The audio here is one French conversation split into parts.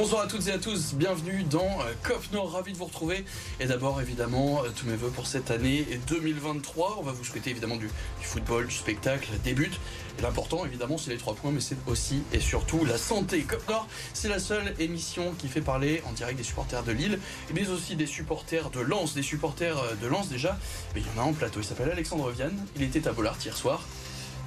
Bonsoir à toutes et à tous, bienvenue dans euh, COP Nord, ravi de vous retrouver. Et d'abord, évidemment, euh, tous mes voeux pour cette année 2023. On va vous souhaiter évidemment du, football, du spectacle, des buts. Et l'important, évidemment, c'est les trois points, mais c'est aussi et surtout la santé. COP Nord, c'est la seule émission qui fait parler en direct des supporters de Lille, mais aussi des supporters de Lens, des supporters euh, de Lens déjà. Mais il y en a un en plateau, il s'appelle Alexandre Vienne. Il était à Bollard hier soir.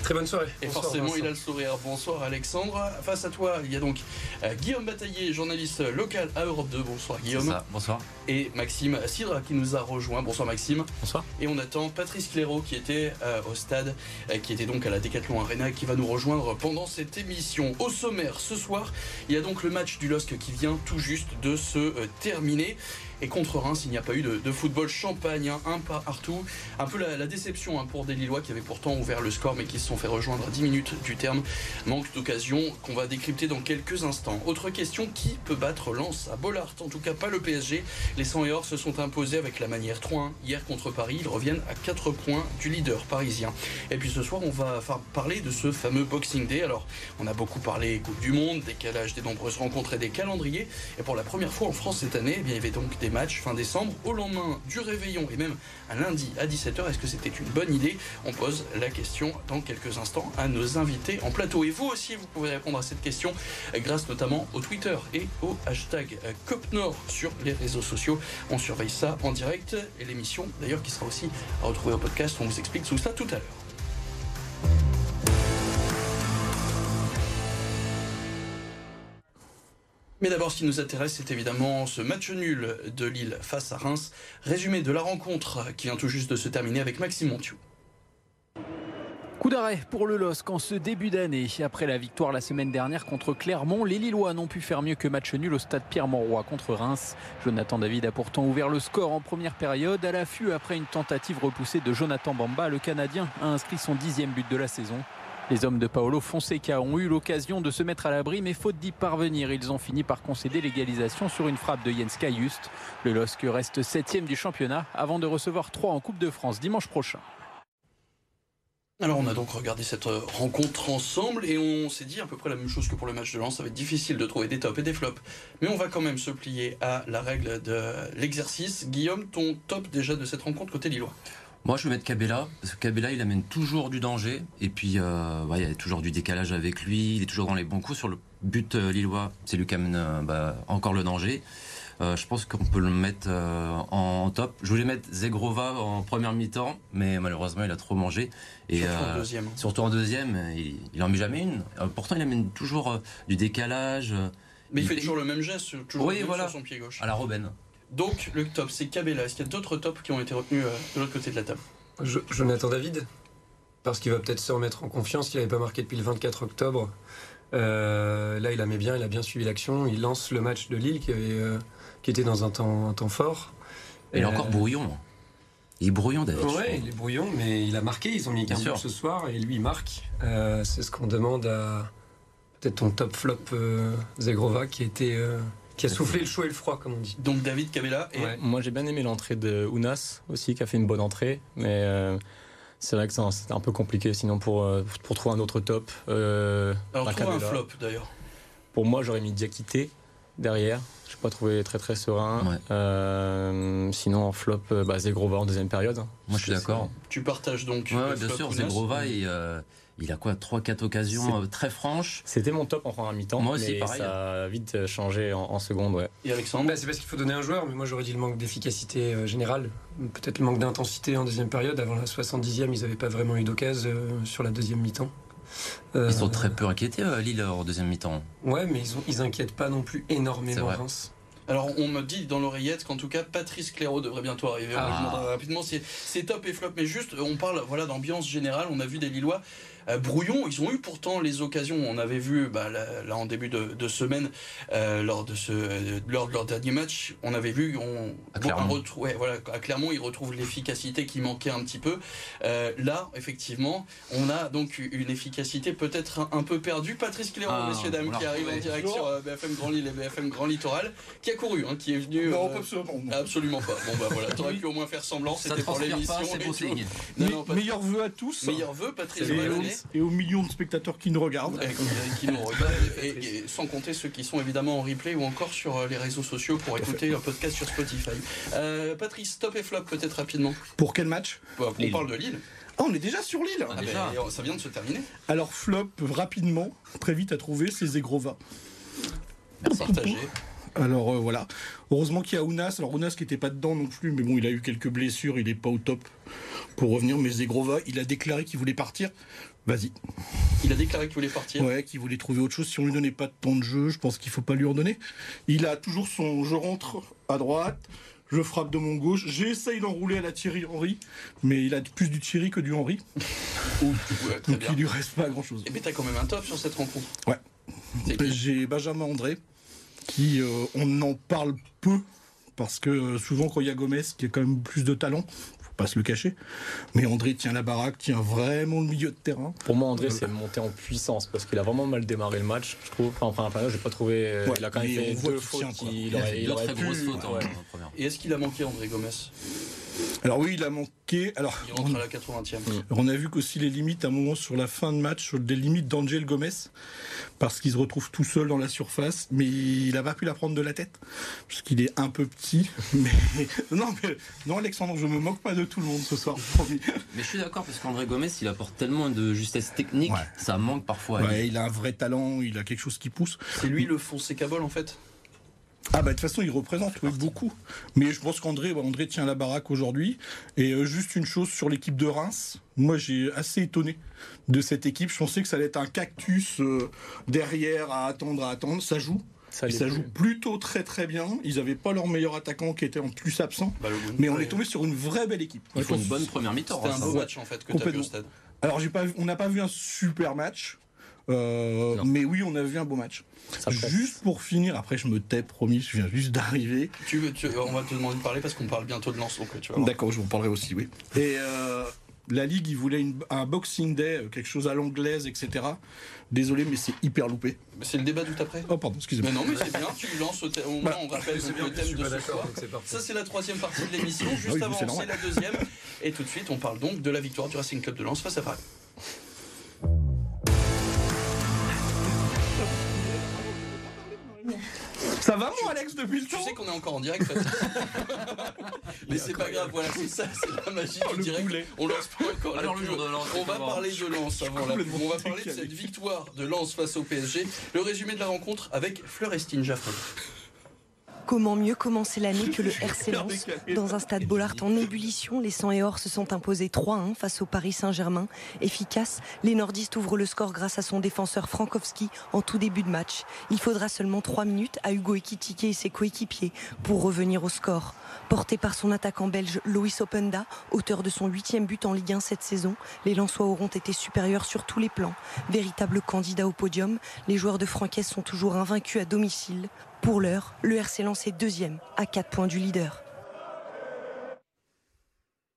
Très bonne soirée. Et forcément, il a le sourire. Bonsoir Alexandre. Face à toi, il y a donc euh, Guillaume Bataillé, journaliste local à Europe 2. Bonsoir Guillaume. bonsoir. Et Maxime Sidra qui nous a rejoint. Bonsoir Maxime. Bonsoir. Et on attend Patrice Clairaut qui était euh, au stade, euh, qui était donc à la Décathlon Arena, qui va nous rejoindre pendant cette émission. Au sommaire, ce soir, il y a donc le match du LOSC qui vient tout juste de se terminer. Et contre Reims, il n'y a pas eu de, football champagne, hein, un partout. Un peu la, déception hein, pour des Lillois qui avaient pourtant ouvert le score mais qui se sont fait rejoindre à 10 minutes du terme. Manque d'occasion qu'on va décrypter dans quelques instants. Autre question, qui peut battre Lens à Bollard? En tout cas pas le PSG. Les 100 et or se sont imposés avec la manière 3-1 hier contre Paris. Ils reviennent à 4 points du leader parisien. Et puis ce soir, on va parler de ce fameux Boxing Day. Alors, on a beaucoup parlé Coupe du Monde, décalage des nombreuses rencontres et des calendriers. Et pour la première fois en France cette année, eh bien, il y avait donc des match fin décembre au lendemain du réveillon et même un lundi à 17h. Est-ce que c'était une bonne idée? On pose la question dans quelques instants à nos invités en plateau. Et vous aussi, vous pouvez répondre à cette question grâce notamment au Twitter et au hashtag COPNOR sur les réseaux sociaux. On surveille ça en direct et l'émission d'ailleurs qui sera aussi à retrouver au podcast. On vous explique tout ça tout à l'heure. Mais d'abord, ce qui nous intéresse, c'est évidemment ce match nul de Lille face à Reims. Résumé de la rencontre qui vient tout juste de se terminer avec Maxime Montiou. Coup d'arrêt pour le LOSC en ce début d'année. Après la victoire la semaine dernière contre Clermont, les Lillois n'ont pu faire mieux que match nul au stade Pierre-Mauroy contre Reims. Jonathan David a pourtant ouvert le score en première période. À l'affût, après une tentative repoussée de Jonathan Bamba, le Canadien a inscrit son dixième but de la saison. Les hommes de Paolo Fonseca ont eu l'occasion de se mettre à l'abri, mais faute d'y parvenir, ils ont fini par concéder l'égalisation sur une frappe de Jens Kajust. Le LOSC reste septième du championnat avant de recevoir 3 en Coupe de France dimanche prochain. Alors on a donc regardé cette euh, rencontre ensemble et on s'est dit à peu près la même chose que pour le match de Lens, ça va être difficile de trouver des tops et des flops, mais on va quand même se plier à la règle de l'exercice. Guillaume, ton top déjà de cette rencontre côté Lillois moi, je vais mettre Cabella, parce que Cabella, il amène toujours du danger. Et puis, euh, il y a toujours du décalage avec lui. Il est toujours dans les bons coups. Sur le but euh, lillois, c'est lui qui amène euh, bah, encore le danger. je pense qu'on peut le mettre en, top. Je voulais mettre Zegrova en première mi-temps, mais malheureusement, il a trop mangé. Et, surtout en deuxième. Surtout en deuxième, il, il en met jamais une. pourtant, il amène toujours du décalage. Mais il, fait toujours le même geste, toujours oui, sur son pied gauche. À la Robben. Donc le top, c'est Cabella. Est-ce qu'il y a d'autres tops qui ont été retenus euh, de l'autre côté de la table? Jonathan David, parce qu'il va peut-être se remettre en confiance. Il n'avait pas marqué depuis le 24 octobre. Euh, là, il a mis bien, il a bien suivi l'action. Il lance le match de Lille qui, euh, était dans un temps, fort. il est encore brouillon. Il est brouillon David. Oui, il est brouillon, mais il a marqué. Ils ont mis qu'un but ce soir et lui il marque. c'est ce qu'on demande à peut-être ton top flop Zegrova qui était qui a soufflé le chaud et le froid, comme on dit. Donc David Cabella. Et... Moi j'ai bien aimé l'entrée de Ounas aussi, qui a fait une bonne entrée, mais euh, c'est vrai que c'est un peu compliqué sinon pour, euh, pour trouver un autre top. Euh, Alors trouve un flop d'ailleurs. Pour moi j'aurais mis Diakité derrière. Je n'ai pas trouvé très très serein. sinon en flop, bah, Zegrova en deuxième période. Moi je suis d'accord. Tu partages donc. Ouais, bien sûr, Zegrova et il a quoi 3-4 occasions euh, très franches. C'était mon top en première mi-temps. Moi aussi, pareil. Ça a vite changé en, seconde, ouais. Et Alexandre bah, C'est parce qu'il faut donner un joueur, mais moi j'aurais dit le manque d'efficacité euh, générale. Peut-être le manque d'intensité en deuxième période. Avant la 70e, ils n'avaient pas vraiment eu d'occasion euh, sur la deuxième mi-temps. Ils sont très peu inquiétés, Lille, en deuxième mi-temps. Ouais, mais ils, ont, ils inquiètent pas non plus énormément Reims. Alors, on me dit dans l'oreillette qu'en tout cas, Patrice Clairaut devrait bientôt arriver. Ah. rapidement, c'est top et flop, mais juste, on parle voilà d'ambiance générale. On a vu des Lillois euh, brouillon. Ils ont eu pourtant les occasions. On avait vu bah, là, en début de, semaine euh, lors de ce lors de leur dernier match, on avait vu on, à Clermont. voilà à Clermont ils retrouvent l'efficacité qui manquait un petit peu. Euh, là effectivement on a donc une efficacité peut-être un, peu perdue. Patrice Cléron, ah, messieurs dames, qui arrive en direct sur BFM Grand Lille et BFM Grand Littoral, qui a couru, hein, qui est venu. Non, absolument pas. Bon bah voilà, t'aurais pu au moins faire semblant. C'était pour l'émission. Meilleurs vœux à tous. Meilleurs vœux, Patrice. Et aux millions de spectateurs qui nous regardent. qui nous regardent et, sans compter ceux qui sont évidemment en replay ou encore sur euh, les réseaux sociaux pour écouter un podcast sur Spotify. Euh, Patrice, top et flop peut-être rapidement. Pour quel match? Bah, On parle de Lille. Ah, on est déjà sur Lille ah, déjà. Ça vient de se terminer. Alors flop, rapidement, très vite à trouver, c'est Zegrova. Merci. Partagé. Alors euh, voilà. Heureusement qu'il y a Ounas. Alors Ounas qui n'était pas dedans non plus, mais bon, il a eu quelques blessures, il n'est pas au top pour revenir. Mais Zegrova, il a déclaré qu'il voulait partir. Vas-y. Il a déclaré qu'il voulait partir. Ouais, qu'il voulait trouver autre chose. Si on lui donnait pas de temps de jeu, je pense qu'il faut pas lui en donner. Il a toujours son je rentre à droite, je frappe de mon gauche. J'essaye d'enrouler à la Thierry Henry, mais il a plus du Thierry que du Henry. Donc il lui reste pas grand chose. Et mais t'as quand même un top sur cette rencontre. Ouais. J'ai Benjamin André, qui euh, on en parle peu parce que euh, souvent quand il y a Gomez qui a quand même plus de talent, pas se le cacher. Mais André tient la baraque, tient vraiment le milieu de terrain. Pour moi, André, c'est monté en puissance parce qu'il a vraiment mal démarré le match, je trouve. Enfin, enfin, j'ai pas trouvé. Euh, il a quand même fait deux fautes. Il, aurait, il aurait très grosses fautes. Hein, Et est-ce qu'il a manqué André Gomez alors oui, il a manqué. Alors, il rentre à la 80e. On a vu qu'aussi les limites à un moment sur la fin de match, sur des limites d'Angel Gomez, parce qu'il se retrouve tout seul dans la surface, mais il n'a pas pu la prendre de la tête, parce qu'il est un peu petit. Mais non, mais non, Alexandre, je me moque pas de tout le monde ce soir. mais je suis d'accord parce qu'André Gomez, il apporte tellement de justesse technique, ça manque parfois. Ouais, il a un vrai talent, il a quelque chose qui pousse. C'est lui le foncé cabol en fait. Ah bah de toute façon il représente beaucoup. Mais je pense qu'André André tient la baraque aujourd'hui. Et euh, juste une chose sur l'équipe de Reims. Moi j'ai assez étonné de cette équipe. Je pensais que ça allait être un cactus euh, derrière à attendre, à attendre. Ça joue. Ça, joue plutôt très très bien. Ils n'avaient pas leur meilleur attaquant qui était en plus absent. Bah, mais on est tombé sur une vraie belle équipe. Ils font une bonne première mi-temps. C'était un beau match en fait que tu as vu au stade. Alors pas, on n'a pas vu un super match. Euh, mais oui, on a vu un beau match. juste pour finir, après je me tais, promis, je viens juste d'arriver. Tu, veux, on va te demander de parler parce qu'on parle bientôt de tu D'accord, je vous parlerai aussi, oui. Et euh, la Ligue, il voulait un Boxing Day, quelque chose à l'anglaise, etc. Désolé, mais c'est hyper loupé. C'est le débat tout après Oh, pardon, excusez-moi. Mais non, mais c'est bien, tu lances, on, bah, on rappelle le thème de ce soir. Ça, c'est la troisième partie de l'émission. Ah juste avant, c'est la deuxième. Et tout de suite, on parle donc de la victoire du Racing Club de Lens face à Paris. Ça va, mon Alex, depuis le temps Tu sais qu'on est encore en direct, Mais c'est pas grave, voilà, c'est ça, c'est la magie du direct. On lance pas encore Alors, le jour de Lens, On va parler de Lens avant la On va parler de cette victoire de Lens face au PSG. Le résumé de la rencontre avec Fleur-Estine Jaffrey. Comment mieux commencer l'année que le RC Lens Dans un stade Bollard en ébullition, les 100 et or se sont imposés 3-1 face au Paris Saint-Germain. Efficace, les nordistes ouvrent le score grâce à son défenseur Frankowski en tout début de match. Il faudra seulement 3 minutes à Hugo Ekitike et ses coéquipiers pour revenir au score. Porté par son attaquant belge Loïs Openda, auteur de son huitième but en Ligue 1 cette saison, les Lensois auront été supérieurs sur tous les plans. Véritable candidat au podium, les joueurs de Francaise sont toujours invaincus à domicile. Pour l'heure, le RC Lens est deuxième, à 4 points du leader.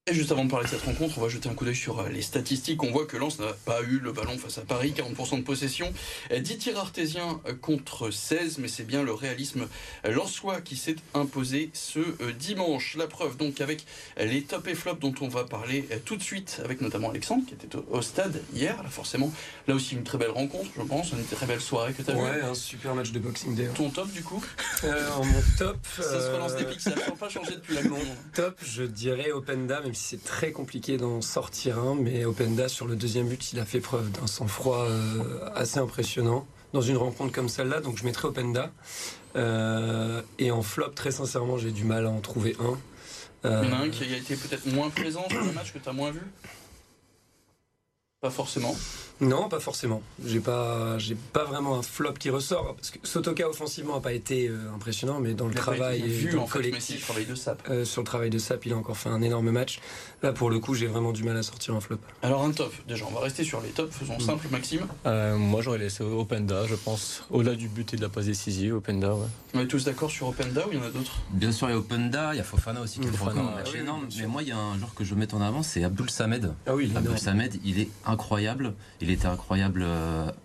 Et juste avant de parler de cette rencontre, on va jeter un coup d'œil sur euh, les statistiques. On voit que Lens n'a pas eu le ballon face à Paris, 40% de possession, 10 tirs artésiens euh, contre 16, mais c'est bien le réalisme lensois qui s'est imposé ce euh, dimanche. La preuve donc avec les top et flops dont on va parler tout de suite, avec notamment Alexandre qui était au stade hier. Là forcément, là aussi une très belle rencontre, je pense, une très belle soirée que tu as Ouais, un super match de Boxing Day. Ton top du coup? Mon top. Ça se relance des pics, ça n'a pas changé depuis la Mon top, je dirais Openda, c'est très compliqué d'en sortir un, mais Openda sur le deuxième but, il a fait preuve d'un sang-froid euh, assez impressionnant dans une rencontre comme celle-là, donc je mettrai Openda. Euh, et en flop, très sincèrement, j'ai du mal à en trouver un. Euh, il y en a un qui a été peut-être moins présent dans le match que tu as moins vu? Pas forcément. Non, pas forcément. J'ai pas, j'ai pas vraiment un flop qui ressort parce que Sotoka offensivement a pas été euh, impressionnant, mais dans le travail vu, en collectif, travail de Sap. Euh, sur le travail de Sap, il a encore fait un énorme match. Là, pour le coup, j'ai vraiment du mal à sortir un flop. Alors un top. Déjà, on va rester sur les tops. Faisons mm. simple, Maxime. Euh, moi, j'aurais laissé Openda, je pense. Au-delà du but et de la passe décisive, Openda. Ouais. On est tous d'accord sur Openda ou il y en a d'autres? Bien sûr, il y a Openda, il y a Fofana aussi qui fait un match énorme. Mais moi, il y a un joueur que je mets en avant, c'est Abdul Samed. Ah oui, Abdul Samed, il est incroyable. Il était incroyable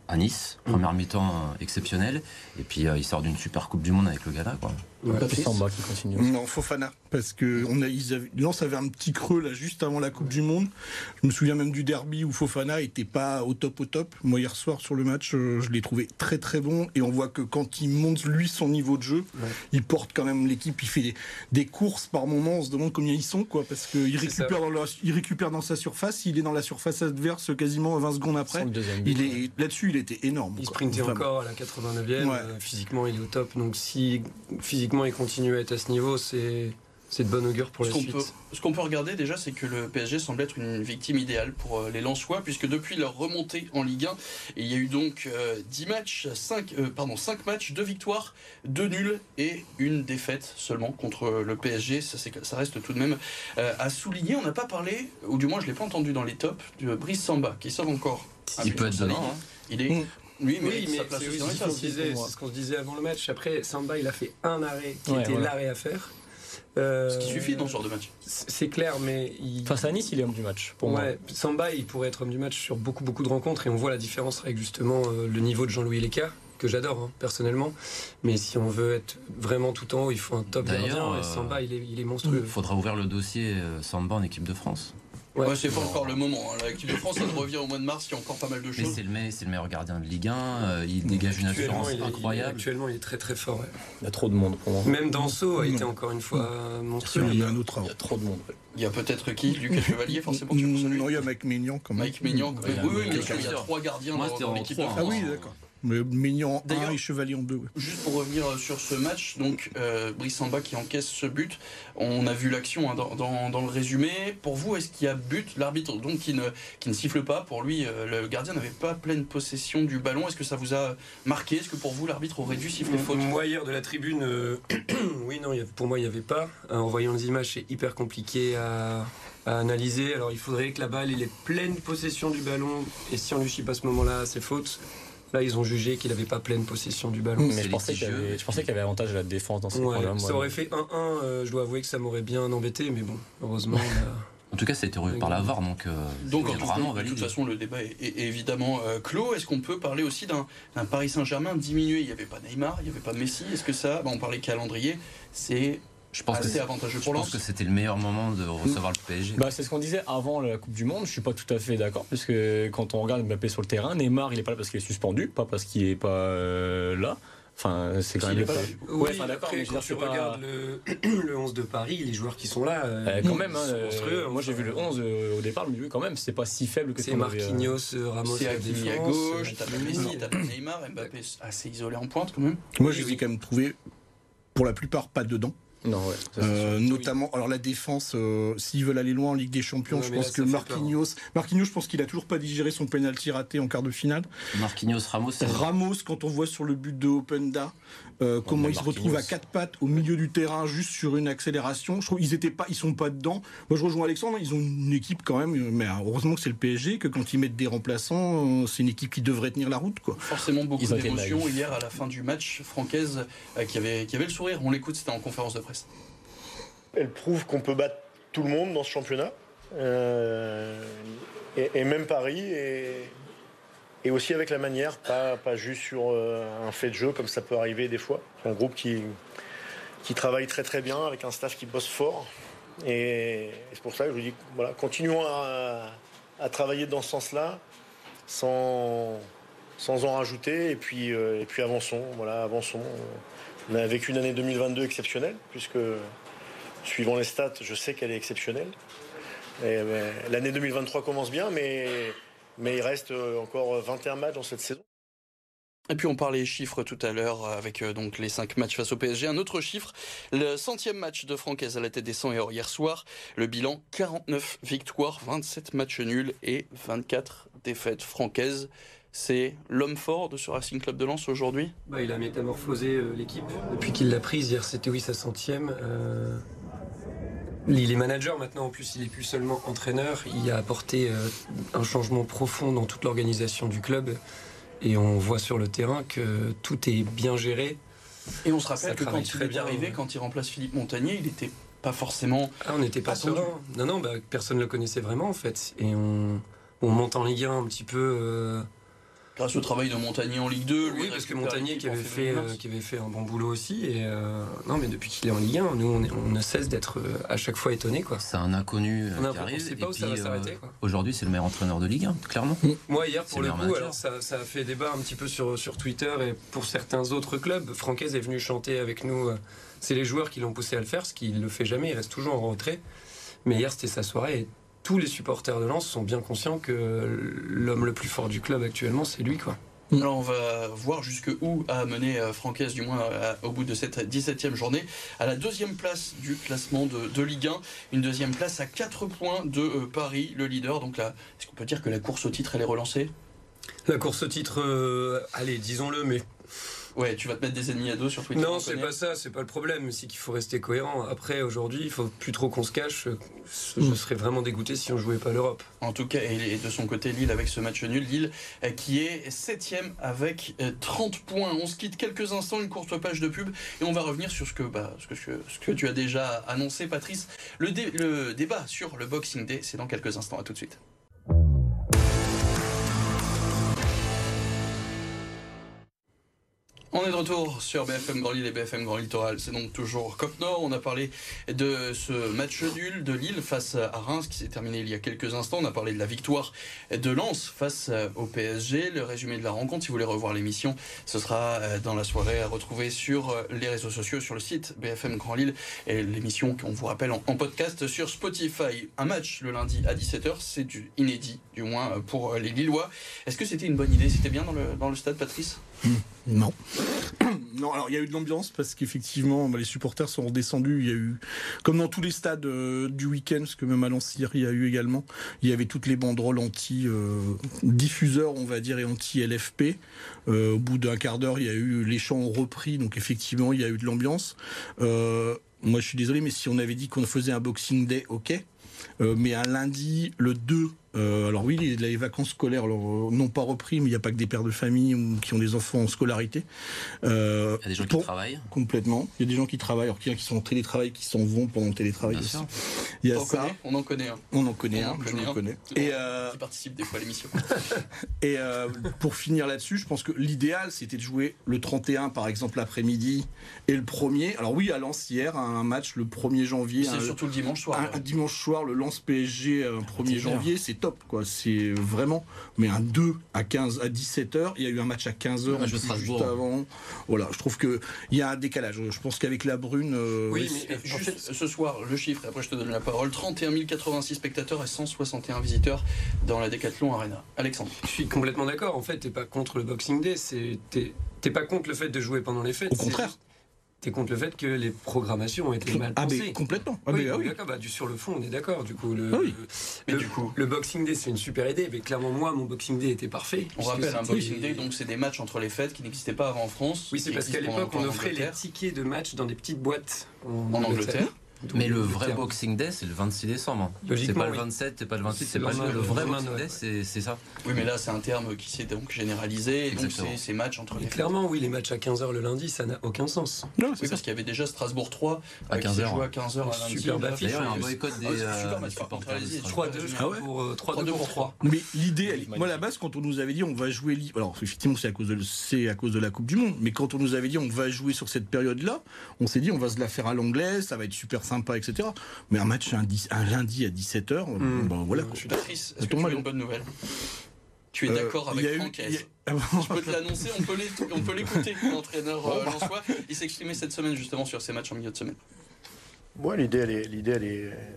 à Nice. Mm. Première mi-temps euh, exceptionnelle. Et puis euh, il sort d'une super Coupe du Monde avec le Ghana. Quoi. Samba qui continue. Non, Fofana. Parce que on a, ils avaient, Lens avait un petit creux là juste avant la Coupe du Monde. Je me souviens même du derby où Fofana était pas au top au top. Moi hier soir sur le match, euh, je l'ai trouvé très très bon et on voit que quand il monte lui son niveau de jeu, il porte quand même l'équipe. Il fait des, courses par moment. On se demande combien ils sont quoi, parce qu'il récupère dans il récupère dans sa surface. Il est dans la surface adverse quasiment 20 secondes après. Il est là-dessus, il était énorme. Il sprintait encore à la 89e. Euh, physiquement, il est au top. Donc si physiquement il continue à être à ce niveau, c'est c'est de bonne augure pour ce la suite. ce qu'on peut regarder déjà, c'est que le PSG semble être une victime idéale pour euh, les Lensois, puisque depuis leur remontée en Ligue 1, il y a eu donc 10 euh, matchs, 5, euh, pardon, 5 matchs, 2 victoires, 2 nuls et une défaite seulement contre le PSG. Ça, ça reste tout de même à souligner. On n'a pas parlé, ou du moins je ne l'ai pas entendu dans les tops, de Brice Samba, qui sort encore. Il peut être dedans. Hein. Il est. Mm. Oui, mais, c'est ce qu'on se disait avant le match. Après, Samba, il a fait un arrêt qui était l'arrêt à faire. Euh, ce qui suffit dans ce genre de match. C'est clair, mais. Il... Face à Nice, il est homme du match. Pour moi. Samba, il pourrait être homme du match sur beaucoup, beaucoup de rencontres et on voit la différence avec justement euh, le niveau de Jean-Louis Léca que j'adore hein, personnellement. Mais si on veut être vraiment tout en haut, il faut un top gardien. Et euh, Samba, il est, il est monstrueux. Il faudra ouvrir le dossier Samba en équipe de France. Ouais, c'est pas encore le moment. Hein. L'équipe de France, elle revient au mois de mars. Il y a encore pas mal de choses. Mais c'est le, le, meilleur gardien de Ligue 1. Euh, il dégage une assurance incroyable. actuellement, il est très très fort. Il y a trop de monde pour moi. Même Danso a été encore une fois monstrueux. Il y a un autre. Il y a trop de monde. Il y a peut-être qui Lucas Chevalier, forcément. Tu non, il y a Mike Maignan quand même. Mike Maignan. Oui, oui, mais il y a trois gardiens dans l'équipe de France. Ah oui, d'accord. Mais Mignon en et Chevalier en deux. Juste pour revenir euh, sur ce match, donc euh, Brissamba qui encaisse ce but, on a vu l'action hein, dans, le résumé. Pour vous, est-ce qu'il y a but? L'arbitre donc qui ne, qui ne siffle pas. Pour lui, euh, le gardien n'avait pas pleine possession du ballon. Est-ce que ça vous a marqué? Est-ce que pour vous, l'arbitre aurait dû siffler faute? Moi, hier de la tribune, oui, non, pour moi, il n'y avait pas. En voyant les images, c'est hyper compliqué à, analyser. Alors, il faudrait que la balle ait pleine possession du ballon. Et si on lui chie pas à ce moment-là, c'est faute. Là, ils ont jugé qu'il n'avait pas pleine possession du ballon. Mais je pensais qu'il y, avait, avantage à la défense dans ce ouais, Ça aurait fait 1-1, euh, je dois avouer que ça m'aurait bien embêté, mais bon, heureusement. En tout cas, ça a été revu par la VAR, donc, euh, donc vraiment de toute façon, le débat est, évidemment euh, clos. Est-ce qu'on peut parler aussi d'un Paris Saint-Germain diminué? Il n'y avait pas Neymar, il n'y avait pas Messi. Est-ce que ça, bah, on parlait calendrier, c'est je pense que avantageux pour Je pense que c'était le meilleur moment de recevoir le PSG. Bah, c'est ce qu'on disait avant la Coupe du Monde. Je suis pas tout à fait d'accord parce que quand on regarde Mbappé sur le terrain, Neymar il est pas là parce qu'il est suspendu, pas parce qu'il est pas euh, là. Enfin, c'est quand même pas. Oui, enfin, d'accord. Mais quand tu regardes le, le, 11 de Paris, les joueurs qui sont là. Euh, quand même, hein, euh, moi j'ai vu le 11 au départ, mais quand même, c'est pas si faible que c'est Marquinhos, Ramos, c'est à gauche, t'as Messi, t'as Neymar, Mbappé assez isolé en pointe quand même. Moi, je les ai quand même trouvés pour la plupart pas dedans. Non, ouais, euh, notamment, alors la défense, euh, s'ils veulent aller loin en Ligue des Champions, je pense que Marquinhos, Marquinhos, je pense qu'il a toujours pas digéré son penalty raté en quart de finale. Marquinhos, Ramos. Ramos, quand on voit sur le but de Openda, euh, comment il se retrouve à quatre pattes au milieu du terrain juste sur une accélération. Je trouve ils étaient pas, ils sont pas dedans. Moi, je rejoins Alexandre. Ils ont une équipe quand même, mais heureusement que c'est le PSG que quand ils mettent des remplaçants, c'est une équipe qui devrait tenir la route, quoi. Forcément beaucoup d'émotions hier à la fin du match. Francaise qui avait qui avait le sourire. On l'écoute, c'était en conférence de presse. Elle prouve qu'on peut battre tout le monde dans ce championnat. Euh, et, même Paris, et, aussi avec la manière, pas, pas juste sur euh, un fait de jeu comme ça peut arriver des fois. Un groupe qui, qui travaille très très bien, avec un staff qui bosse fort. Et, c'est pour ça que je vous dis, voilà, continuons à, travailler dans ce sens-là, sans, sans en rajouter, et puis, euh, et puis avançons, voilà, avançons. On a vécu une année 2022 exceptionnelle, puisque suivant les stats, je sais qu'elle est exceptionnelle. Euh, l'année 2023 commence bien, mais, mais il reste euh, encore 21 matchs dans cette saison. Et puis on parlait chiffres tout à l'heure avec euh, donc les 5 matchs face au PSG. Un autre chiffre, le centième match de Francaise à la tête des 100 et hier soir. Le bilan 49 victoires, 27 matchs nuls et 24 défaites francaises c'est l'homme fort de ce Racing Club de Lens aujourd'hui? Bah, Il a métamorphosé euh, l'équipe depuis qu'il l'a prise. Hier, c'était oui sa centième. Euh, il est manager maintenant, en plus, il est plus seulement entraîneur. Il a apporté euh, un changement profond dans toute l'organisation du club. Et on voit sur le terrain que tout est bien géré. Et on se rappelle que quand il est arrivé, quand il remplace Philippe Montagnier, il n'était pas forcément. Ah, on n'était pas serein. Non, non, bah, personne ne le connaissait vraiment en fait. Et on, monte en Ligue 1 un petit peu grâce au travail de Montagnier en Ligue 2. lui Oui, parce que Montagnier qui avait, fait, euh, qui avait fait un bon boulot aussi. Et euh, non, mais depuis qu'il est en Ligue 1, nous, on, est- on ne cesse d'être euh, à chaque fois étonnés. Quoi. C'est un inconnu On a- qui on arrive. sait pas et où ça va euh, s'arrêter. Aujourd'hui, c'est le meilleur entraîneur de Ligue 1, clairement. Moi, hier, C'est pour le le coup, alors ça, ça a fait débat un petit peu sur, sur Twitter et pour certains autres clubs. Francaise est venu chanter avec nous. C'est les joueurs qui l'ont poussé à le faire, ce qu'il ne le fait jamais. Il reste toujours en retrait. Mais hier, c'était sa soirée et tous les supporters de Lens sont bien conscients que l'homme le plus fort du club actuellement, c'est lui. quoi. Alors on va voir jusque où a mené euh, Francaise, du moins euh, au bout de cette 17e journée, à la deuxième place du classement de, de Ligue 1. Une deuxième place à 4 points de euh, Paris, le leader. Donc là, est-ce qu'on peut dire que la course au titre, elle est relancée? La course au titre, euh, allez, disons-le, mais Ouais, tu vas te mettre des ennemis à dos sur Twitter. Non, on c'est pas ça, c'est pas le problème. C'est qu'il faut rester cohérent. Après, aujourd'hui, il faut plus trop qu'on se cache. Je Mm. serais vraiment dégoûté si on jouait pas l'Europe. En tout cas, et de son côté, Lille avec ce match nul. Lille euh, qui est 7ème avec euh, 30 points. On se quitte quelques instants, une courte page de pub, et on va revenir sur ce que, bah, ce que, ce que tu as déjà annoncé, Patrice. Le, dé- le débat sur le Boxing Day, c'est dans quelques instants. À tout de suite. On est de retour sur BFM Grand Lille et BFM Grand Littoral. C'est donc toujours Cop Nord. On a parlé de ce match nul de Lille face à Reims qui s'est terminé il y a quelques instants. On a parlé de la victoire de Lens face au PSG. Le résumé de la rencontre, si vous voulez revoir l'émission, ce sera euh, dans la soirée à retrouver sur euh, les réseaux sociaux, sur le site BFM Grand Lille et l'émission qu'on vous rappelle en, podcast sur Spotify. Un match le lundi à 17h, c'est du inédit, du moins euh, pour les Lillois. Est-ce que c'était une bonne idée? C'était bien dans le, dans le stade, Patrice? Non. non, alors il y a eu de l'ambiance parce qu'effectivement, bah, les supporters sont redescendus. Il y a eu, comme dans tous les stades euh, du week-end, parce que même à Lens il y a eu également, il y avait toutes les banderoles anti-diffuseurs, on va dire, et anti-LFP. Euh, au bout d'un quart d'heure, il y a eu les chants ont repris, donc effectivement, il y a eu de l'ambiance. Euh, moi, je suis désolé, mais si on avait dit qu'on faisait un Boxing Day, ok. Euh, mais un lundi, le 2, euh, alors oui, les, les vacances scolaires alors, euh, n'ont pas repris, mais il n'y a pas que des pères de famille ou qui ont des enfants en scolarité. Euh, Il y a des gens qui travaillent. Complètement. Il y a des gens qui travaillent, alors qu'il y en a qui sont en télétravail, qui s'en vont pendant le télétravail Bien aussi. sûr. Il y a on, ça. connaît, on en connaît un On en connaît On un, en je connaît le un. connais. Et euh, qui participe des fois à l'émission. et euh, pour finir là-dessus, je pense que l'idéal, c'était de jouer le 31, par exemple, l'après-midi, et le 1er. Alors oui, à Lens, hier, un match le 1er janvier. C'est un- surtout le dimanche soir. un, un dimanche soir, le lance PSG un 1er 21h. janvier, c'est top, quoi. C'est vraiment. Mais un 2 à 15 à 17h, il y a eu un match à 15h match de juste avant. Voilà, je trouve que il y a un décalage. Je pense qu'avec la Brune. euh, Oui, mais- En juste fait- ce soir, le chiffre, et après je te donne la parole 31 086 spectateurs et 161 visiteurs dans la Decathlon Arena. Alexandre. Je suis complètement d'accord. En fait, t'es pas contre le Boxing Day. C'est t'es t'es pas contre le fait de jouer pendant les fêtes. Au c'est contraire. T'es contre le fait que les programmations ont été mal Ah, pensées. mais complètement. Ah, oui, mais, ah oui. d'accord. Bah, du, sur le fond, on est d'accord. Du coup, le, Ah oui. Mais le, du coup, le Boxing Day, c'est une super idée. Mais clairement, moi, mon Boxing Day était parfait. on rappelle un Boxing Day, donc c'est des matchs entre les fêtes qui n'existaient pas avant en France. Oui, c'est parce qu'à l'époque, on offrait les tickets de match dans des petites boîtes en, En Angleterre. Mais le vrai terme. Boxing Day, c'est le 26 décembre. C'est Logiquement, pas le oui. 27, c'est pas le 28, C'est c'est pas le le, le vrai Boxing. Day, c'est c'est ça. Oui, mais là, c'est un terme qui s'est donc généralisé. Donc, c'est ces matchs entre les clairement, oui, les matchs à 15h le lundi, ça n'a aucun sens. Non, c'est Oui, parce qu'il y avait déjà Strasbourg 3 À euh, qui s'est 15 heures. joué à 15h à lundi. Superbe Là, affiche, D'ailleurs, il y a un boycott des Ah, c'est euh, super des contre, supporters. allez-y, de 3-2, je Ah pour euh, 3-2 3-2 pour pour 3. Mais l'idée, moi à la base, quand on nous avait dit on va jouer, alors effectivement c'est à cause de le- c'est à cause de la Coupe du Monde, mais quand on nous avait dit on va jouer sur cette période-là, on s'est dit on va se la faire à l'anglaise, ça va être super sympa, etc. Mais un match un, lundi à 17h, Mm. bon voilà. Quoi. je suis Patrice, Ça est-ce que tu as une hein. bonne nouvelle? Tu es Euh, d'accord avec Franck Je peux te l'annoncer, on peut l'écouter, l'entraîneur euh, Bon, bah. Lensois. Il s'est exprimé cette semaine justement sur ces matchs en milieu de semaine. Ouais, l'idée, elle est, l'idée,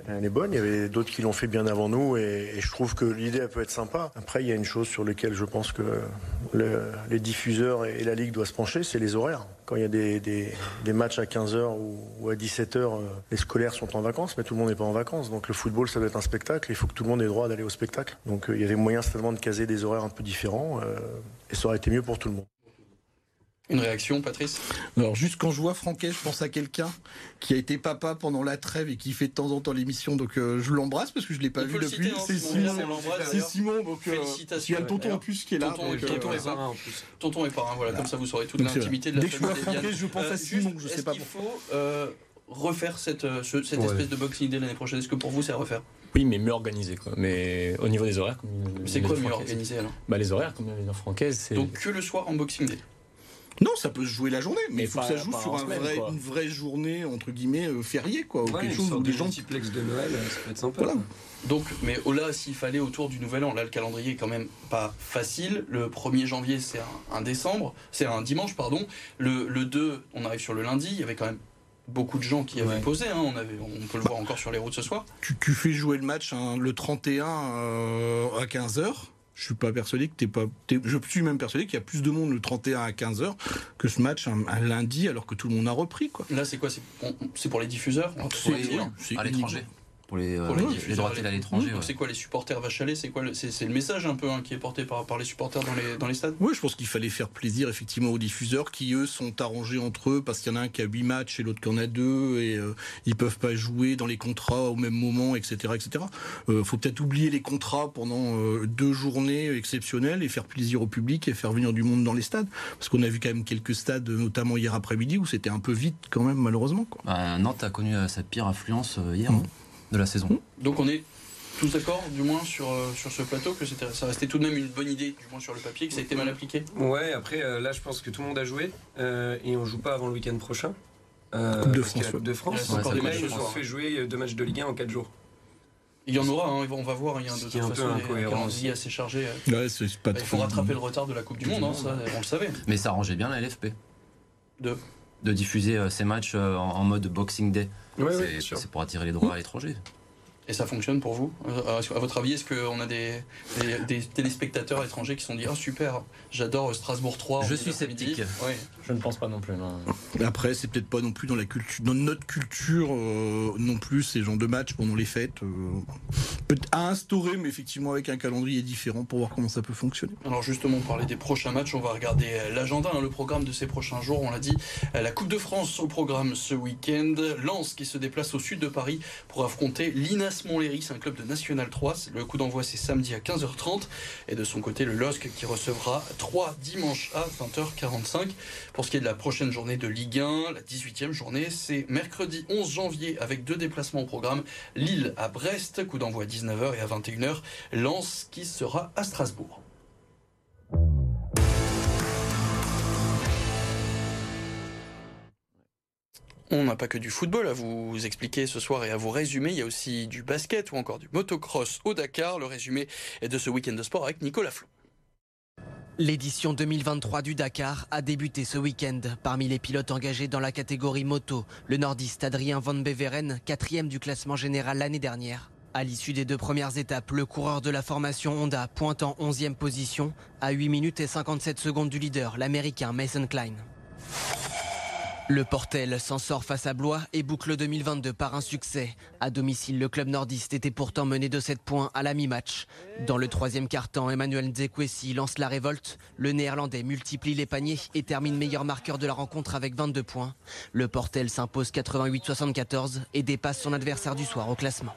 elle est, bonne. Il y avait d'autres qui l'ont fait bien avant nous et, je trouve que l'idée, elle peut être sympa. Après, il y a une chose sur laquelle je pense que le- les diffuseurs et la Ligue doivent se pencher, c'est les horaires. Quand il y a des, matchs à 15h ou, ou à 17h, euh, les scolaires sont en vacances, mais tout le monde n'est pas en vacances. Donc le football, ça doit être un spectacle. Il faut que tout le monde ait droit d'aller au spectacle. Donc euh, il y avait moyen certainement de caser des horaires un peu différents euh, et ça aurait été mieux pour tout le monde. Une réaction, Patrice? Alors juste quand je vois Franquet, je pense à quelqu'un qui a été papa pendant la trêve et qui fait de temps en temps l'émission, donc euh, je l'embrasse parce que je l'ai pas On vu depuis. hein, c'est Simon C'est. Simon, donc euh, Félicitations. il y a le tonton en plus qui est là. Tonton donc, et euh, tonton et et parrain en plus. Tonton et parrain, voilà, comme ça vous saurez toute l'intimité de la Dès que je vois Franquet, je pense Euh, à Simon, juste, je sais est-ce pas qu'il pourquoi. faut euh, refaire cette, euh, ce- cette Ouais. espèce de Boxing Day l'année prochaine? Est-ce que pour vous c'est à refaire? Oui, mais mieux organisé. Quoi. Mais au niveau des horaires, comme C'est quoi mieux organisé alors? Bah, Les horaires, comme dit Francaise, c'est. Donc que le soir en Boxing Day. Non, ça peut se jouer la journée, mais il faut pas- que ça joue sur en un semaine, vrai- quoi. une vraie journée, entre guillemets, euh, fériée, quoi. ou Ouais, quelque chose où de les gens. multiplex de Noël, ça peut être sympa. Voilà. Donc, mais oh là, s'il fallait autour du nouvel an, là le calendrier est quand même pas facile. Le 1er janvier, c'est un, un décembre, c'est un dimanche, pardon. Le, le 2, on arrive sur le lundi. Il y avait quand même beaucoup de gens qui avaient Ouais. posé. hein. On, avait, on peut le voir encore sur les routes ce soir. Tu, tu fais jouer le match hein, le 31 euh, à 15h. Je suis pas persuadé que t'es pas. t'es- je suis même persuadé qu'il y a plus de monde le 31 à 15h que ce match un, un lundi alors que tout le monde a repris, quoi. Là, c'est quoi? C'est on- c'est pour les diffuseurs? C'est à l'étranger. Pour les, euh, Pour les les diffuseurs droits télé à l'étranger. Ouais. c'est quoi les supporters lait C'est quoi le, c'est, c'est le message un peu hein, qui est porté par, par les supporters dans les, dans les stades? Oui, je pense qu'il fallait faire plaisir effectivement aux diffuseurs qui eux sont arrangés entre eux parce qu'il y en a un qui a 8 matchs et l'autre qui en a deux et euh, ils peuvent pas jouer dans les contrats au même moment, etc., etc. Euh, faut peut-être oublier les contrats pendant euh, deux journées exceptionnelles et faire plaisir au public et faire venir du monde dans les stades parce qu'on a vu quand même quelques stades, notamment hier après-midi où c'était un peu vite quand même malheureusement. Quoi. Bah, Nantes a connu euh, sa pire affluence euh, hier Mhm. hein, de la saison. Donc on est tous d'accord, du moins sur, euh, sur ce plateau, que c'était, ça restait tout de même une bonne idée, du moins sur le papier, que ça a été mal appliqué? Ouais, après, euh, là, je pense que tout le monde a joué euh, et on joue pas avant le week-end prochain. Euh, Coupe de France, la Coupe de France. Ouais, encore des matchs soir. fait jouer deux matchs de Ligue 1 en 4 jours. Il y en aura, hein, on va voir, il y a de toute un peu façon incohérent calendriers assez chargés. Ouais, c'est pas Bah, il faut rattraper le retard de la Coupe du Monde, hein, ça, on le savait. Mais ça arrangeait bien la LFP. De De diffuser euh, ces matchs euh, en, en mode Boxing Day. Ouais, c'est ouais, bien sûr. c'est pour attirer les droits à l'étranger. Et ça fonctionne pour vous Euh, que- À votre avis, est-ce qu'on a des, des, des téléspectateurs étrangers qui se sont dit Ah super, j'adore euh, Strasbourg 3 Je suis sceptique. Ouais. Je ne pense pas non plus. non. Après, c'est peut-être pas non plus dans la culture, dans notre culture euh, non plus ces genres de matchs pendant les fêtes. euh, peut-être à instaurer, mais effectivement avec un calendrier différent pour voir comment ça peut fonctionner. Alors justement, pour parler des prochains matchs, on va regarder euh, l'agenda, hein, le programme de ces prochains jours. On l'a dit, euh, la Coupe de France au programme ce week-end. Lens qui se déplace au sud de Paris pour affronter l'Inas Montlhéry, c'est un club de National 3. Le coup d'envoi c'est samedi à 15h30. Et de son côté, le LOSC qui recevra 3 dimanche à 20h45. Pour ce qui est de la prochaine journée de Ligue 1, la 18e journée, c'est mercredi 11 janvier avec deux déplacements au programme. Lille à Brest, coup d'envoi à 19h et à 21h. Lens qui sera à Strasbourg. On n'a pas que du football à vous expliquer ce soir et à vous résumer. Il y a aussi du basket ou encore du motocross au Dakar. Le résumé est de ce week-end de sport avec Nicolas Flou. L'édition 2023 du Dakar a débuté ce week-end. Parmi les pilotes engagés dans la catégorie moto, le nordiste Adrien Van Beveren, quatrième du classement général l'année dernière. À l'issue des deux premières étapes, le coureur de la formation Honda pointe en 11e position, à 8 minutes et 57 secondes du leader, l'américain Mason Klein. Le Portel s'en sort face à Blois et boucle 2022 par un succès. À domicile, le club nordiste était pourtant mené de 7 points à la mi-match. Dans le troisième quart-temps, Emmanuel Nzekwesi lance la révolte. Le néerlandais multiplie les paniers et termine meilleur marqueur de la rencontre avec 22 points. Le Portel s'impose 88-74 et dépasse son adversaire du soir au classement.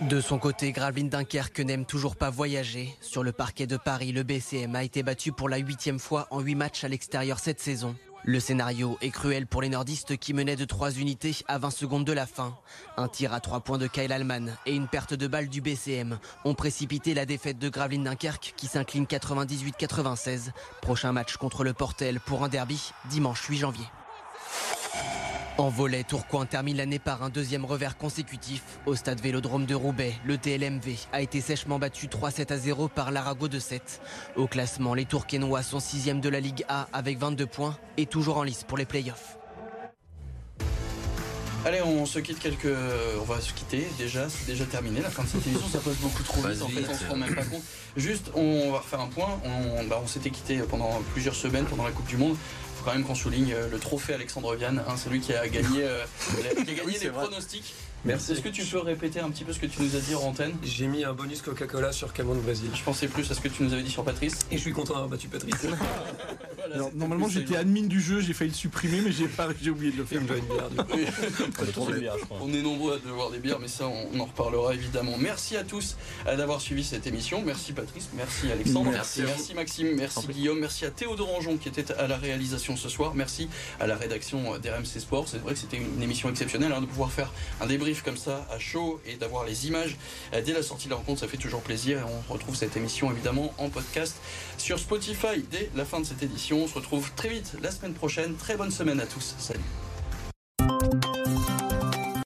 De son côté, Gravelines Dunkerque n'aime toujours pas voyager. Sur le parquet de Paris, le BCM a été battu pour la huitième fois en huit matchs à l'extérieur cette saison. Le scénario est cruel pour les nordistes qui menaient de 3 unités à 20 secondes de la fin. Un tir à 3 points de Kyle Allman et une perte de balle du BCM ont précipité la défaite de Gravelines Dunkerque qui s'incline 98-96. Prochain match contre le Portel pour un derby dimanche 8 janvier. En volet, Tourcoing termine l'année par un deuxième revers consécutif. Au stade Vélodrome de Roubaix, le TLMV a été sèchement battu 3-7 à 0 par l'Arago de 7. Au classement, les Tourquenois sont sixième de la Ligue A avec 22 points et toujours en lice pour les playoffs. Allez, on se quitte quelques. On va se quitter déjà, c'est déjà terminé. La fin de cette émission, ça passe beaucoup trop vite. En fait, on se rend même pas compte. Juste, on va refaire un point. On, bah, on s'était quitté pendant plusieurs semaines pendant la Coupe du Monde. Faut quand même qu'on souligne euh, le trophée Alexandre Viane, hein, celui qui a gagné, euh, les, qui a gagné Oui, c'est les vrai. pronostics. Merci. Est-ce que tu peux répéter un petit peu ce que tu nous as dit en antenne J'ai mis un bonus Coca-Cola sur Camon de Brésil. Je pensais plus à ce que tu nous avais dit sur Patrice. Et je suis content d'avoir battu Patrice. Alors, normalement, j'étais admin du jeu, j'ai failli le supprimer, mais j'ai pas, j'ai oublié de le faire. Film de une bière, du coup. Oui. On est. On nombreux à devoir des bières, mais ça, on, en reparlera évidemment. Merci à tous euh, d'avoir suivi cette émission. Merci Patrice, merci Alexandre, Merci. Maxime, merci Guillaume, merci à Théodore Anjon qui était à la réalisation ce soir. Merci à la rédaction d'RMC Sport. C'est vrai que c'était une émission exceptionnelle hein, de pouvoir faire un comme ça à chaud et d'avoir les images dès la sortie de la rencontre. Ça fait toujours plaisir et on retrouve cette émission évidemment en podcast sur Spotify dès la fin de cette édition. On se retrouve très vite la semaine prochaine. Très bonne semaine à tous. Salut.